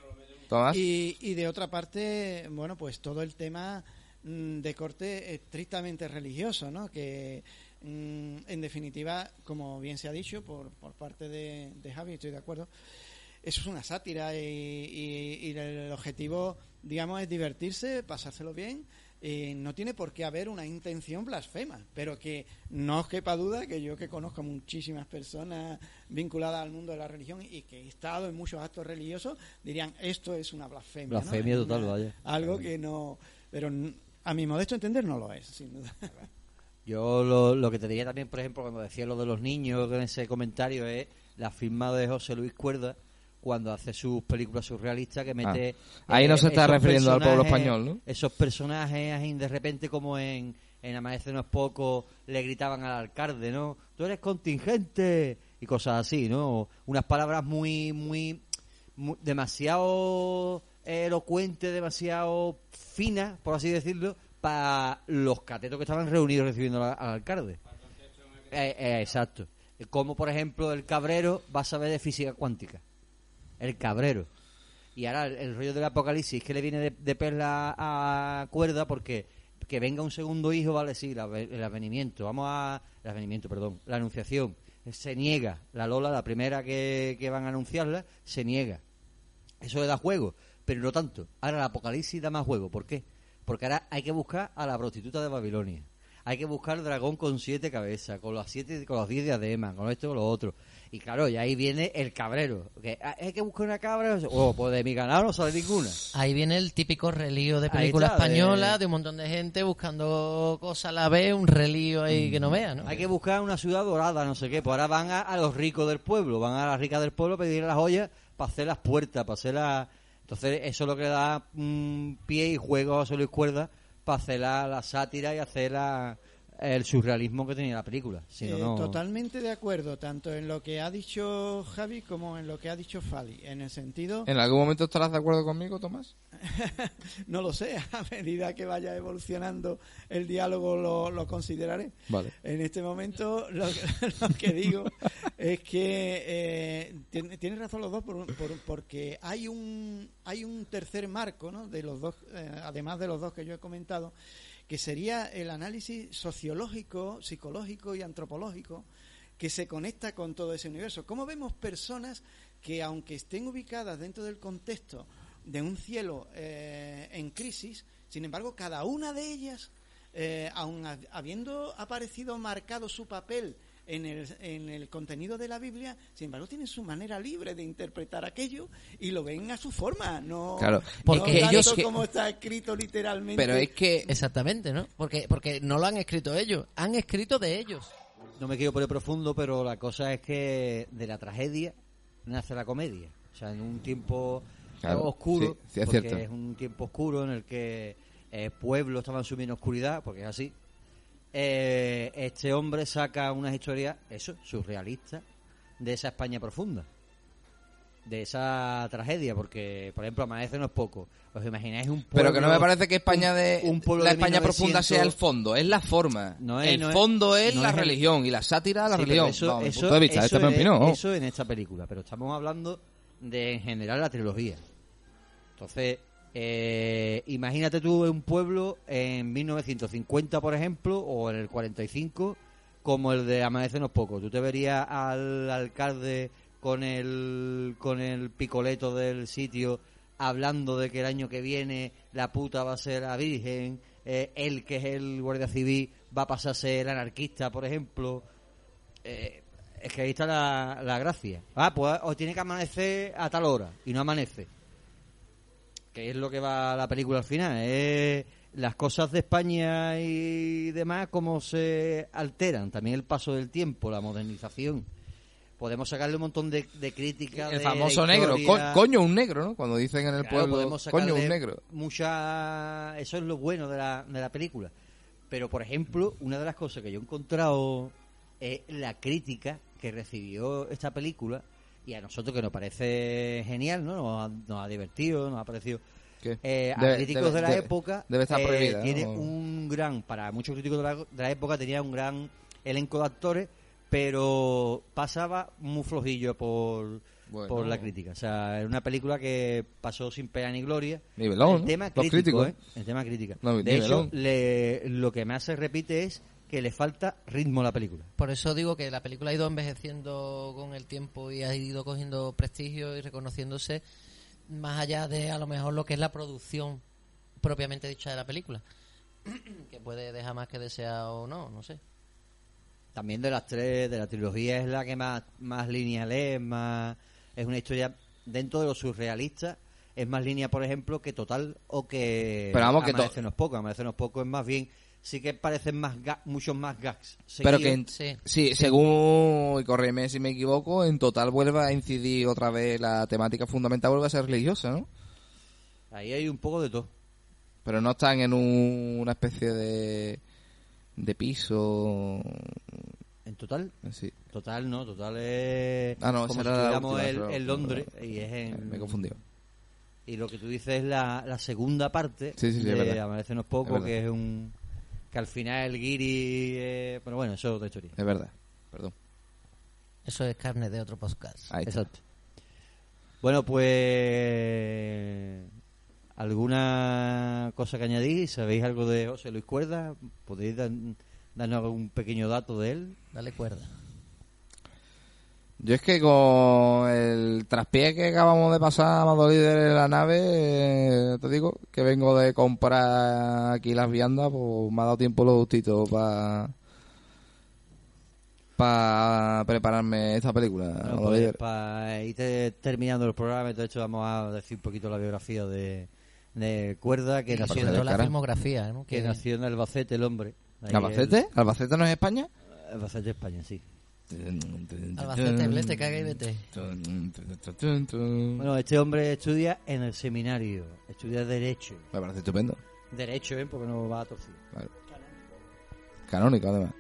Y, y de otra parte, bueno, pues todo el tema mm, de corte estrictamente religioso, ¿no? Que mm, en definitiva, como bien se ha dicho por, por parte de, de Javi, estoy de acuerdo, eso es una sátira y- y el objetivo, digamos, es divertirse, pasárselo bien. Y no tiene por qué haber una intención blasfema, pero que no os quepa duda que yo que conozco a muchísimas personas vinculadas al mundo de la religión y que he estado en muchos actos religiosos, dirían esto es una blasfemia. Blasfemia total, una- vaya. Algo que no... Pero a mi modesto entender no lo es, sin duda. Yo lo, lo que te diría también, por ejemplo, cuando decía lo de los niños en ese comentario es la firma de José Luis Cuerda cuando hace sus películas surrealistas que mete... eh, Ah, ahí no se está refiriendo al pueblo español, ¿no? Esos personajes de repente como en, en Amanece no es poco le gritaban al alcalde, ¿no? Tú eres contingente y cosas así, ¿no? Unas palabras muy, muy, mu- demasiado elocuentes, demasiado finas, por así decirlo, para los catetos que estaban reunidos recibiendo al, al alcalde. Eh, eh, exacto. Eh, Como, por ejemplo, el cabrero va a saber de física cuántica. El cabrero. Y ahora el, rollo del apocalipsis que le viene de, de perla a cuerda porque que venga un segundo hijo, vale, sí, la- el advenimiento. Vamos a... El advenimiento, perdón. La anunciación. Se niega. La Lola, la primera que, que van a anunciarla, se niega. Eso le da juego, pero no tanto. Ahora el apocalipsis da más juego. ¿Por qué? Porque ahora hay que buscar a la prostituta de Babilonia. Hay que buscar el dragón con siete cabezas, con los siete, con los diez diademas, con esto con lo otro. Y claro, y ahí viene el cabrero. Que ah, hay que buscar una cabra. Oh, pues de mi ganado no sale ninguna. Ahí viene el típico relío de película está, española, de... un montón de gente buscando cosas a la vez, un relío ahí que no vea, ¿no? Hay que buscar una ciudad dorada, no sé qué. Pues ahora van a, a los ricos del pueblo, van a las ricas del pueblo a pedir las joyas para hacer las puertas, para hacer las... Entonces eso es lo que le da mm, pie y juego a Solo y Cuerda para hacer la, la sátira y hacer la- el surrealismo que tenía la película. Si no, Eh, no- Totalmente de acuerdo, tanto en lo que ha dicho Javi como en lo que ha dicho Fali. En el sentido, ¿En algún momento estarás de acuerdo conmigo, Tomás? no lo sé, a medida que vaya evolucionando el diálogo lo, lo consideraré. Vale. En este momento lo, que- lo que digo es que eh, tien- tienen razón los dos por- por- porque hay un hay un tercer marco, ¿no? De los dos, eh, además de los dos que yo he comentado, que sería el análisis sociológico, psicológico y antropológico que se conecta con todo ese universo. ¿Cómo vemos personas que, aunque estén ubicadas dentro del contexto de un cielo eh, en crisis, sin embargo, cada una de ellas, eh, aun ha- habiendo aparecido marcado su papel en el, en el contenido de la Biblia, sin embargo, tienen su manera libre de interpretar aquello y lo ven a su forma, no, Claro, no porque tanto ellos que- como está escrito literalmente. Pero es que Exactamente, ¿no? Porque, porque no lo han escrito ellos, han escrito de ellos. no me quiero poner profundo, pero la cosa es que de la tragedia nace la comedia. O sea, en un tiempo Claro, oscuro, sí, sí, es porque cierto. es un tiempo oscuro en el que eh, pueblos estaban sumiendo en oscuridad, porque es así. Eh, este hombre saca unas historias, eso, surrealistas, de esa España profunda. De esa tragedia, porque, por ejemplo, Amanece no es poco. ¿Os imagináis un pueblo... Pero que no me parece que España de un pueblo la de España 1900 profunda sea el fondo, es la forma. No es- el no fondo es, no la es el- religión y la sátira la Sí, religión. Eso, eso- punto de vista, eso eso en esta película, pero estamos hablando de en general la trilogía. Entonces, eh, imagínate tú un pueblo en 1950, por ejemplo, o en el 45, como el de Amanecenos Poco. Tú te verías al alcalde con el, con el picoleto del sitio hablando de que el año que viene la puta va a ser la virgen, eh, él que es el guardia civil va a pasar a ser anarquista, por ejemplo. Eh, es que ahí está la, la gracia. Ah, pues os tiene que amanecer a tal hora y no amanece. Que es lo que va la película al final. Es las cosas de España y demás, cómo se alteran. También el paso del tiempo, la modernización. Podemos sacarle un montón de, de críticas. el de famoso negro. Co- coño, un negro, ¿no? Cuando dicen en el Claro, pueblo, coño, un negro. Mucha... Eso es lo bueno de la, de la película. Pero, por ejemplo, una de las cosas que yo he encontrado es la crítica que recibió esta película y a nosotros que nos parece genial, ¿no? Nos ha, nos ha divertido, nos ha parecido... Eh, a Debe- críticos debe- de la debe- época debe estar eh, prohibida, ¿no? tiene un gran para muchos críticos de la, de la época tenía un gran elenco de actores pero pasaba muy flojillo por Bueno. por la crítica o sea era una película que pasó sin pena ni gloria Nivelón, el tema Los crítico críticos. ¿eh? el tema crítica No, de hecho le- lo que más se repite es que le falta ritmo a la película Por eso digo que la película ha ido envejeciendo con el tiempo y ha ido cogiendo prestigio y reconociéndose más allá de a lo mejor lo que es la producción propiamente dicha de la película. que puede dejar más que desear o no, no sé. También de las tres, de la trilogía es la que más, más lineal es, más, es una historia dentro de lo surrealista, es más línea, por ejemplo, que Total o que Pero vamos, que to- Amanecernos Poco. Amanecernos Poco es más bien, sí que parecen más ga- muchos más gags. Pero que, en- Sí. sí, según, y corrígeme si me equivoco, en total vuelve a incidir otra vez la temática fundamental, vuelve a ser religiosa, ¿no? Ahí hay un poco de todo. Pero no están en un- una especie de, de piso. En Total, Sí. Total no, Total es Ah, no, como si la última, en, pero- en Londres y es en... Me he confundido. Y lo que tú dices es la, la segunda parte Sí, sí, sí, es de Es Poco, verdad. que es un... que al final el guiri... eh, pero bueno, eso es otra historia. Es verdad. Perdón. Eso es carne de otro podcast. Ahí está. Exacto. Bueno, pues. ¿Alguna cosa que añadir? ¿Sabéis algo de José Luis Cuerda? ¿Podéis dan- darnos algún pequeño dato de él? Dale cuerda. Yo es que con el traspié que acabamos de pasar a Líder en la nave, eh, te digo que vengo de comprar aquí las viandas, pues me ha dado tiempo lo justito para para prepararme esta película. Amado pues, para ir te- terminando el programa, de hecho vamos a decir un poquito la biografía de, de Cuerda, que nació, de todo la cara. filmografía, ¿no? que nació en Albacete, el hombre. Ahí ¿Albacete? ¿Albacete no es España? en- Albacete, España, sí. Albacete, blete, caga y vete. Bueno, este hombre estudia en el seminario, estudia Derecho. Me parece estupendo. Derecho, ¿eh? Porque no va a torcer. Vale. Canónico, además.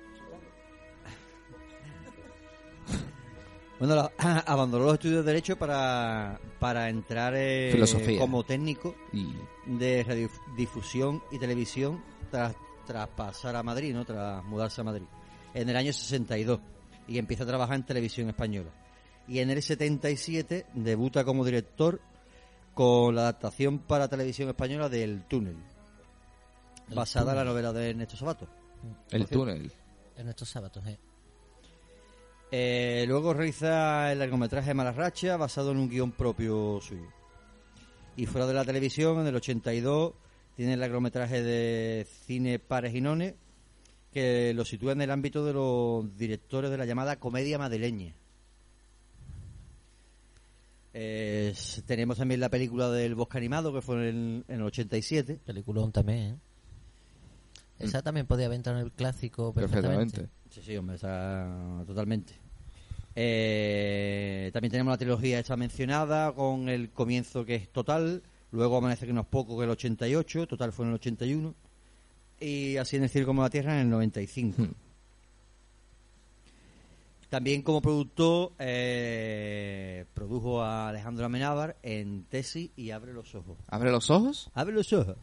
Bueno, la- abandonó los estudios de Derecho para, para entrar eh, Filosofía. como técnico Y de radiodifusión y televisión tras, tras pasar a Madrid, ¿no? Tras mudarse a Madrid. En el año 62. Y empieza a trabajar en televisión española. Y en el 77 debuta como director con la adaptación para televisión española del Túnel. El basada en la Túnel. novela de Ernesto Sabato. el túnel. Sábados, ¿eh? Eh, luego realiza el largometraje Malarracha basado en un guion propio suyo. Y fuera de la televisión, en el 82, tiene el largometraje de Cine Pares y Nones, que lo sitúa en el ámbito de los directores de la llamada comedia madrileña. Eh, tenemos también la película del Bosque Animado, que fue en el, en el 87. Peliculón también, ¿eh? Esa también podía haber entrado en el clásico perfectamente. Perfectamente. Sí, sí, hombre, está totalmente. Eh, también tenemos la trilogía esta mencionada con el comienzo que es total, luego amanece que no es poco que el 88, total fue en el 81 y así en el cielo como la tierra en el 95. Hmm. También como productor eh, produjo a Alejandro Amenábar en Tesis y Abre los ojos. ¿Abre los ojos? Abre los ojos.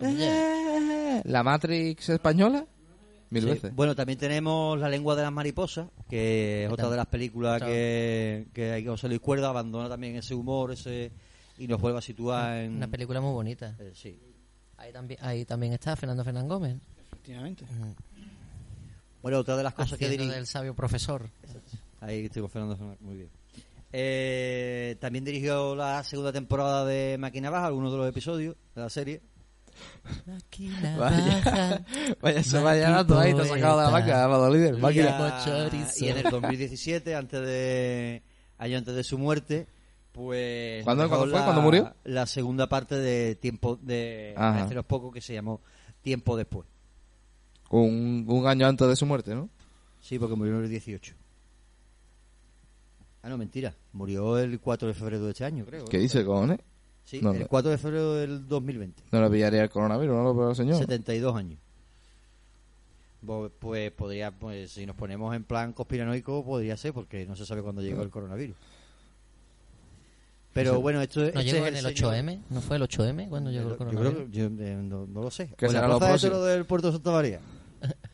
Eh, ¿La Matrix española? Mil Sí. veces. Bueno, también tenemos La lengua de las mariposas, que es otra de las películas que, que José Luis Cuerda abandona también ese humor ese y nos vuelve a situar en... Una película muy bonita. Eh, sí. Ahí también, ahí también está Fernando Fernán Gómez. Efectivamente. Bueno, otra de las cosas que Haciendo dirige... del sabio profesor. Ahí estoy con Fernando Fernández, muy bien. Eh, también dirigió la segunda temporada de Máquina Baja, algunos de los episodios de la serie. Vaya, vaya, se vaya dato ahí, te has sacado de la vaca, Amado Líder. Y, Máquina. y en el 2017, antes de año antes de su muerte, pues ¿Cuándo- fue? la- ¿Cuándo murió? La segunda parte de tiempo de hace unos poco que se llamó Tiempo después. Un, un año antes de su muerte, ¿no? Sí, porque murió en el 18. Ah, no, mentira. Murió el 4 de febrero de este año, creo. ¿Qué ¿no? dice, cojones? Sí, No, el no. 4 de febrero del 2020. No le pillaría el coronavirus, ¿no? Lo señor. 72 años. Pues podría, pues si nos ponemos en plan conspiranoico, podría ser, porque no se sabe cuándo llegó el coronavirus. Pero Sí. bueno, esto ¿No este llegó es en el señor- 8M? ¿No fue el 8M cuando llegó el Yo coronavirus? creo que- yo, eh, no, no lo sé. ¿Qué ¿O la será lo de próximo? toro del puerto de Santa María?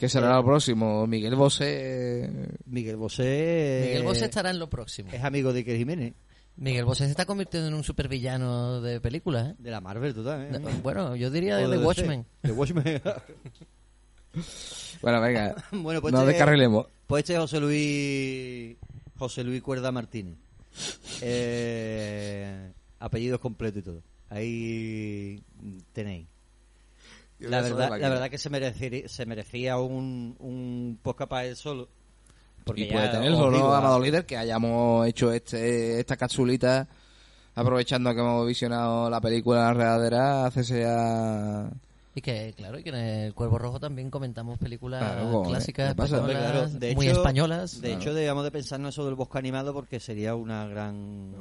¿Qué será lo próximo? Miguel Bosé. Miguel Bosé. Miguel eh, Bosé estará en lo próximo. Es amigo de Iker Jiménez, Miguel Bosé se está convirtiendo en un supervillano de películas, ¿eh? de la Marvel total. ¿eh? De- Bueno, yo diría O de de The. Watchmen. De Watchmen. Bueno, venga. bueno, pues no este- descarrilemos. Pues este es José Luis José Luis Cuerda Martínez. Eh, apellidos completos y todo. Ahí tenéis. La verdad, la verdad que se merecía, se merecía un, un podcast para él solo. Porque y puede ¿no, a- Amado Líder? Que hayamos hecho este esta capsulita aprovechando que hemos visionado la película realadera hace ya... Y que, claro, y que en el Cuervo Rojo también comentamos películas Claro, clásicas españolas, claro, de muy hecho- españolas. De Claro. hecho, debíamos de pensar en eso del bosque animado porque sería una gran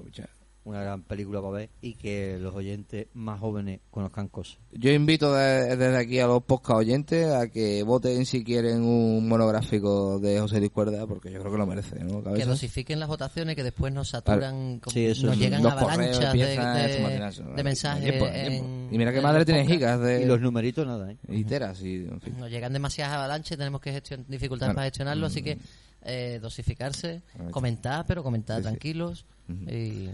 una gran película para ver y que los oyentes más jóvenes conozcan cosas. Yo invito de- desde aquí a los podcast oyentes a que voten si quieren un monográfico de José Luis Cuerda, porque yo creo que lo merece, ¿no? que dosifiquen las votaciones que después nos saturan, como- Sí, eso nos es- llegan avalanchas de, mensajes. en- Y mira que en madre tiene gigas de... Y los numeritos nada, ¿eh? y teras y, en fin. Nos llegan demasiadas avalanchas y tenemos que gestion- dificultades para gestionarlo, así que eh, dosificarse, comentar, pero comentar Sí, sí. tranquilos. y-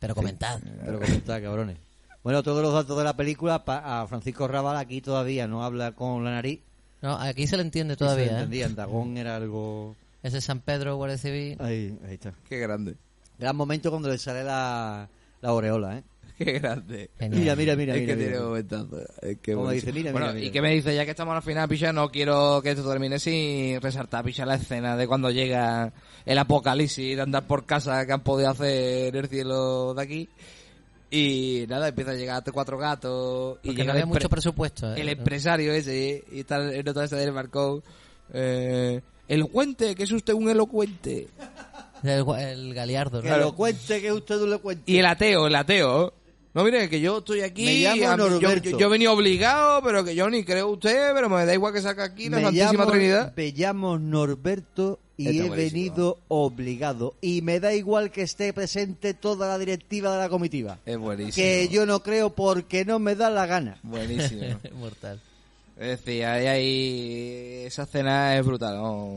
Pero comentar. Pero comentad, cabrones. Bueno, todos los datos de la película, pa- a Francisco Raval aquí todavía no habla con la nariz. No, aquí se le entiende Se todavía. ¿eh? entendía, en Dagón era algo... Ese San Pedro, Guardia Civil. Ahí, ahí está. Qué grande. Gran momento cuando le sale la, la aureola, ¿eh? Qué grande. Genial. Mira, mira, mira, es mira. que mira. tiene momentazo. Es que Como dice, mira, bueno, mira, mira. ¿y qué me dice? Ya que estamos al final, picha, no quiero que esto termine sin resaltar, picha, la escena de cuando llega el apocalipsis de andar por casa que han podido hacer el cielo de aquí. Y nada, empieza a llegar cuatro gatos. Y Porque llega no había el mucho presupuesto. ¿eh? el empresario ese y está el nota ese del barco. Eh, elocuente, que es usted un elocuente. El, el Galiardo, Que ¿no? lo cuente, que usted no lo cuente. Y el ateo, el ateo. No, mire, que yo estoy aquí. Me llamo a mí- yo- Norberto. Yo, yo he venido obligado, pero que yo ni creo usted, pero me da igual que saque aquí la me, Santísima llamo, Trinidad. me llamo Norberto y Está he buenísimo. venido obligado. Y me da igual que esté presente toda la directiva de la comitiva. Es buenísimo. Que yo no creo porque no me da la gana. Buenísimo. Mortal. Es decir, ahí, ahí, esa escena es brutal. ¿no?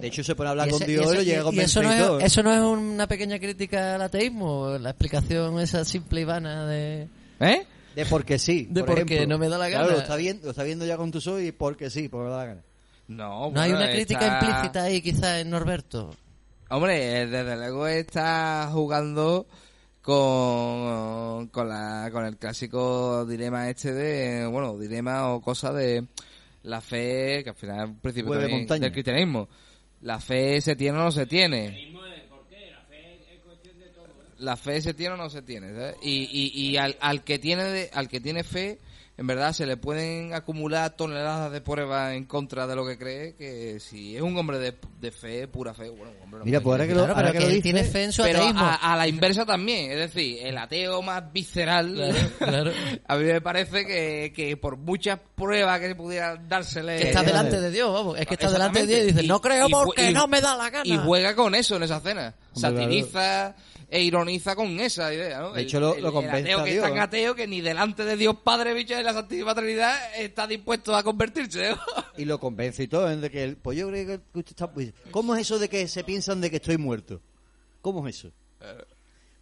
De hecho, se pone a hablar Y con ese- y Dios y, ese- lo llega y eso, no y es, eso no es una pequeña crítica al ateísmo, la explicación esa simple y vana de... ¿Eh? De porque sí. De por porque ejemplo. no me da la Claro, gana. lo está viendo, lo está viendo ya con tus ojos y porque sí, porque me da la gana. No, No hay una crítica está- implícita ahí quizá en Norberto. Hombre, desde luego está jugando con, con, la, con el clásico dilema este de, bueno, dilema o cosa de la fe, que al final es un principio montaña. del cristianismo. La fe se tiene o no se tiene. La fe se tiene o no se tiene, ¿sabes? Y, y, y al, al que tiene de- al que tiene fe, en verdad se le pueden acumular toneladas de pruebas en contra de lo que cree, que si es un hombre de, de fe, pura fe, bueno, un hombre no Mira, puede pues ahora que lo, Claro, ahora que que lo dice, tiene fe en su Pero ateísmo. a, a la inversa también, es decir, el ateo más visceral, Claro, claro. a mí me parece que, que por muchas pruebas que pudieran dársele... Que está Eh, delante de Dios, vamos. Es que está delante de Dios y dice, no creo Y- porque y- no me da la gana. Y juega con eso en esa cena. Satiriza e ironiza con esa idea, ¿no? De hecho, lo- lo convence ateo a que Dios, es tan ateo que ni delante de Dios Padre, bicho, de la Santísima Trinidad, está dispuesto a convertirse. ¿no? y lo convence y todo, ¿eh? de que el, pues yo creo que usted está pues, ¿Cómo es eso de que se piensan de que estoy muerto? ¿Cómo es eso?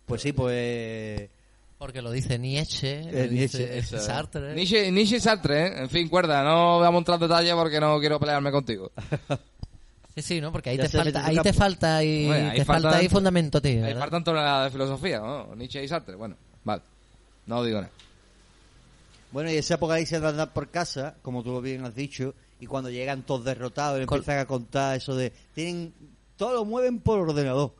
Pues sí, pues Porque lo dice Nietzsche, lo Eh, Nietzsche, dice Eso. Sartre. Nietzsche, Nietzsche y Sartre, ¿eh? En fin, cuerda, no vamos a entrar en detalle porque no quiero pelearme contigo. Sí, sí, ¿no? Porque ahí te falta, ahí te falta ahí, Bueno, ahí te falta faltan- ahí fundamento, tío. ¿verdad? faltan toneladas de filosofía, ¿no? Nietzsche y Sartre, bueno, vale. No digo nada. Bueno, y ese apocalipsis de andar por casa, como tú bien has dicho, y cuando llegan todos derrotados y empiezan a contar eso de... tienen Todo lo mueven por ordenador.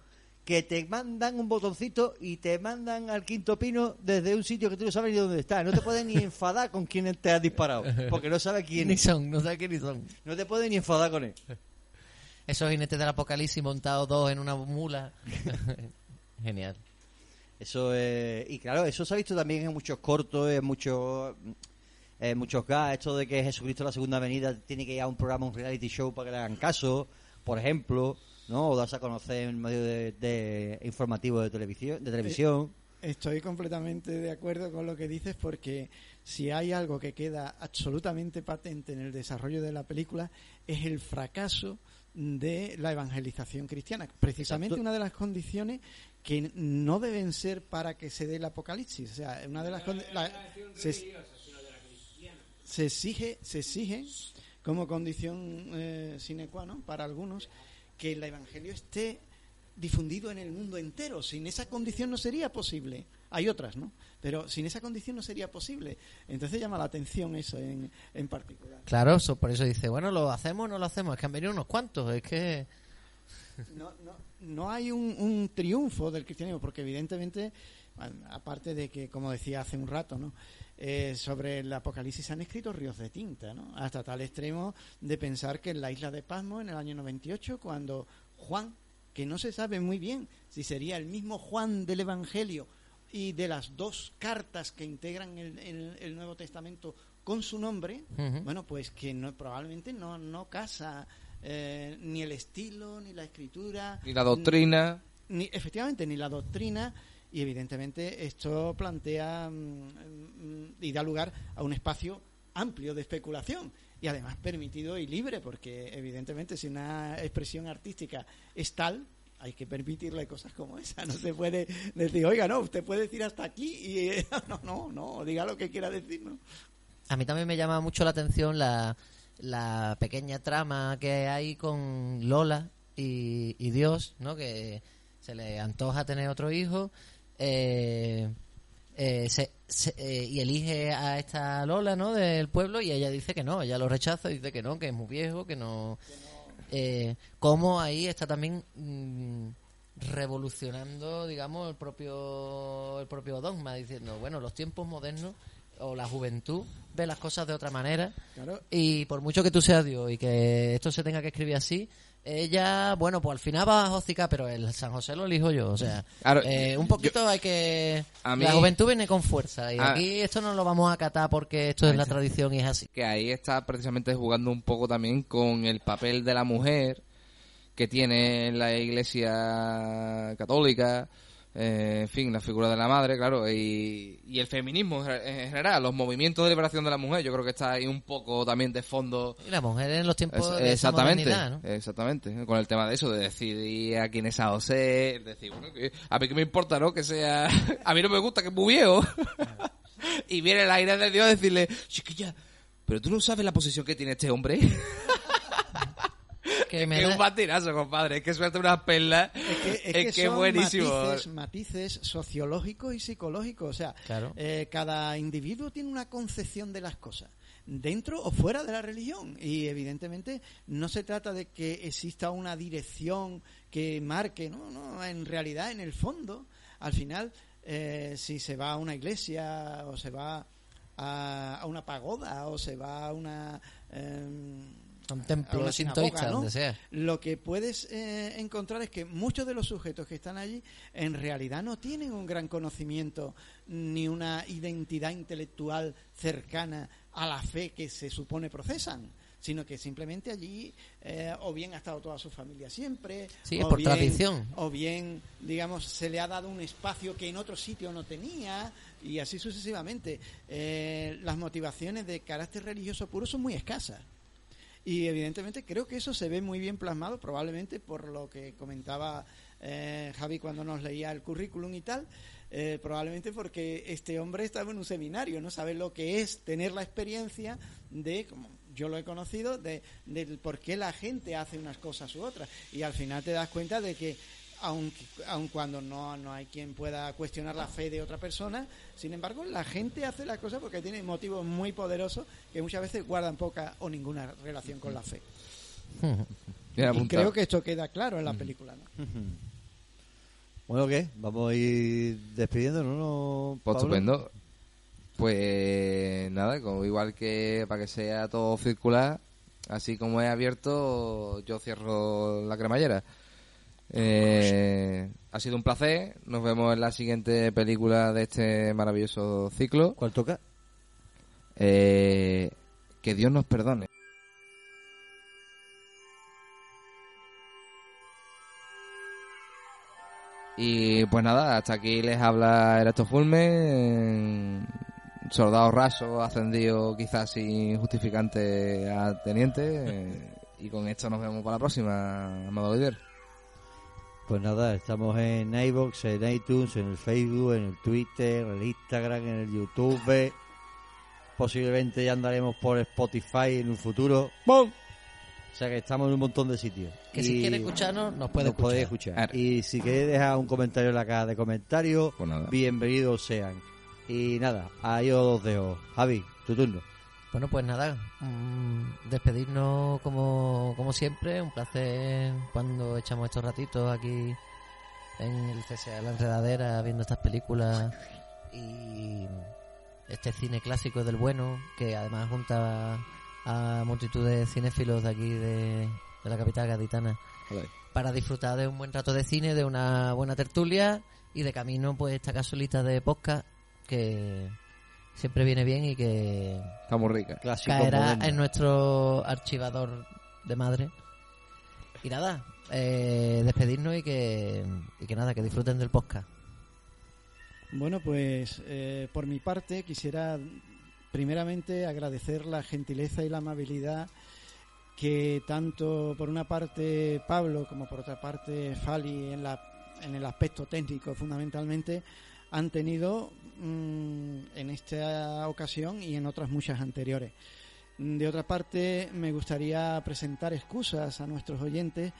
Que te mandan un botoncito y te mandan al quinto pino desde un sitio que tú no sabes ni dónde está. No te puedes ni enfadar con quién te has disparado, porque no sabes quién Ni es. son, no sé quiénes son. No te puedes ni enfadar con él. Esos jinetes del apocalipsis montados dos en una mula. Genial. Eso es... Y claro, eso se ha visto también en muchos cortos, en muchos... En muchos gas, esto de que Jesucristo la segunda venida tiene que ir a un programa, un reality show para que le hagan caso, por ejemplo, ¿no? O darse a conocer en medio de, de informativo de televisión, de televisión. Estoy completamente de acuerdo con lo que dices porque si hay algo que queda absolutamente patente en el desarrollo de la película es el fracaso de la evangelización cristiana. Precisamente Exacto. una de las condiciones que no deben ser para que se dé el apocalipsis. O sea, una de las condi- la- se, se exige, se exige como condición eh, sine qua non para algunos que el evangelio esté difundido en el mundo entero. Sin esa condición no sería posible. Hay otras, ¿no? Pero sin esa condición no sería posible. Entonces llama la atención eso en, en particular. Claro, eso, por eso dice, bueno, ¿lo hacemos o no lo hacemos? Es que han venido unos cuantos, es que... No, no, no hay un, un triunfo del cristianismo, porque evidentemente, aparte de que, como decía hace un rato, ¿no? Eh, sobre el apocalipsis han escrito ríos de tinta, ¿no? hasta tal extremo de pensar que en la isla de Pasmo, en el año 98, cuando Juan, que no se sabe muy bien si sería el mismo Juan del Evangelio y de las dos cartas que integran el, el- el Nuevo Testamento con su nombre, bueno, pues que no, probablemente no, no casa eh, ni el estilo, ni la escritura, Y la doctrina... ni efectivamente ni la doctrina y evidentemente esto plantea mm, mm, y da lugar a un espacio amplio de especulación y además permitido y libre, porque evidentemente si una expresión artística es tal, hay que permitirle cosas como esa. No se puede decir, oiga, no, usted puede decir hasta aquí y eh, no, no, no, diga lo que quiera decir, ¿no? A mí también me llama mucho la atención la, la pequeña trama que hay con Lola y, y Dios, ¿no? Que se le antoja tener otro hijo eh, eh, se- se- eh, y elige a esta Lola, ¿no? Del pueblo y ella dice que no, ella lo rechaza, dice que no, que es muy viejo, que no... Eh, cómo ahí está también mm, revolucionando, digamos, el propio el propio dogma, diciendo, bueno, los tiempos modernos o la juventud ve las cosas de otra manera Claro, y por mucho que tú seas Dios y que esto se tenga que escribir así, ella, bueno, pues al final va a pero el San José lo elijo yo, o sea, Claro, eh, un poquito hay que... A mí- La juventud viene con fuerza y Ah. aquí esto no lo vamos a acatar porque esto es la tradición y es así. que ahí está precisamente jugando un poco también con el papel de la mujer que tiene en la iglesia católica, eh, en fin, la figura de la madre, claro, y, y el feminismo en general, los movimientos de liberación de la mujer, yo creo que está ahí un poco también de fondo. Y la mujer en los tiempos Es- de esa exactamente, modernidad, ¿no? exactamente, con el tema de eso, de decidir a quién es a José, decir, bueno, a mí que me importa, ¿no? Que sea, a mí no me gusta que es muy viejo. y viene el aire de Dios a decirle, chiquilla, pero tú no sabes la posición que tiene este hombre. Que me es da- un batinazo, compadre, es que suelta unas perlas, Es que, es es que que son buenísimo. Matices, matices sociológicos y psicológicos. O sea, Claro. eh, cada individuo tiene una concepción de las cosas, dentro o fuera de la religión. Y evidentemente no se trata de que exista una dirección que marque, no, no, en realidad, en el fondo, al final, eh, si se va a una iglesia o se va a, a una pagoda o se va a una... em, donde sea. Lo que puedes eh, encontrar es que muchos de los sujetos que están allí en realidad no tienen un gran conocimiento ni una identidad intelectual cercana a la fe que se supone procesan sino que simplemente allí eh, o bien ha estado toda su familia siempre Sí, o por bien- tradición. o bien digamos se le ha dado un espacio que en otro sitio no tenía y así sucesivamente Eh, las motivaciones de carácter religioso puro son muy escasas y evidentemente creo que eso se ve muy bien plasmado, probablemente por lo que comentaba eh, Javi cuando nos leía el currículum y tal, eh, probablemente porque este hombre estaba en un seminario, no sabe lo que es tener la experiencia de, como yo lo he conocido, de, del por qué la gente hace unas cosas u otras. Y al final te das cuenta de que aunque, aun cuando no, no hay quien pueda cuestionar la fe de otra persona, sin embargo, la gente hace las cosas porque tiene motivos muy poderosos que muchas veces guardan poca o ninguna relación con la fe. Y creo que esto queda claro en la película. ¿no? Bueno, ¿qué? Vamos a ir despidiéndonos, ¿no? Pues Pablo? estupendo. Pues nada, como igual que para que sea todo circular, así como he abierto, yo cierro la cremallera. Eh, ha sido un placer. Nos vemos en la siguiente película de este maravilloso ciclo. ¿Cuál toca? Eh, que Dios nos perdone. Y pues nada, hasta aquí les habla Erasto Fulme, soldado raso, ascendido quizás sin justificante a teniente. y con esto nos vemos para la próxima, amado líder. Pues nada, estamos en iVoox, en iTunes, en el Facebook, en el Twitter, en el Instagram, en el YouTube. Posiblemente ya andaremos por Spotify en un futuro. O sea que estamos en un montón de sitios. Que si quiere escucharnos, nos puede nos podéis escuchar. escuchar. Y si queréis dejar un comentario en la caja de comentarios, Pues nada. bienvenidos sean. Y nada, ahí os dejo. Javi, tu turno. Bueno, pues nada, mm, despedirnos como, como siempre, un placer cuando echamos estos ratitos aquí en el CSA La Enredadera viendo estas películas y este cine clásico del bueno que además junta a multitud de cinéfilos de aquí de, de la capital gaditana para disfrutar de un buen rato de cine, de una buena tertulia y de camino pues esta casolita de podcast que siempre viene bien y que Está muy rica. Clásico caerá moderno. en nuestro archivador de madre. Y nada, eh, despedirnos y que, y que nada, que disfruten del podcast. Bueno, pues eh, por mi parte quisiera primeramente agradecer la gentileza y la amabilidad que tanto por una parte Pablo como por otra parte Fali en, la, en el aspecto técnico fundamentalmente han tenido mm, en esta ocasión y en otras muchas anteriores. De otra parte, me gustaría presentar excusas a nuestros oyentes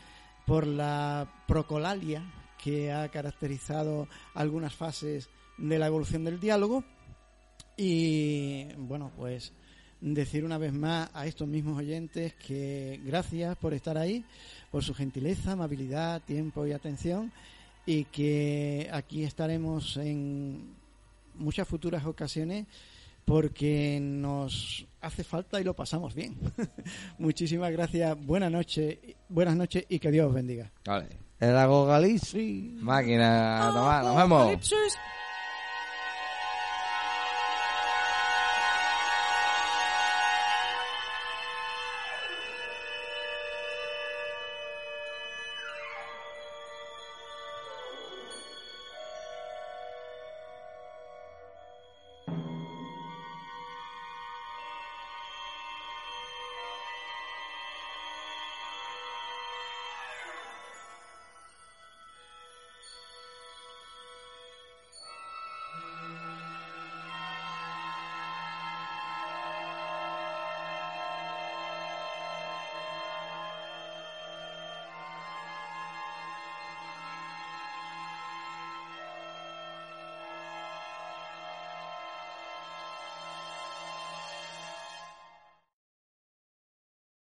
por la procolalia que ha caracterizado algunas fases de la evolución del diálogo y bueno, pues decir una vez más a estos mismos oyentes que gracias por estar ahí, por su gentileza, amabilidad, tiempo y atención y que aquí estaremos en muchas futuras ocasiones porque nos hace falta y lo pasamos bien. Muchísimas gracias, buenas noches, buenas noches y que Dios os bendiga. Vale. El Agogalici. Máquina, nos vemos.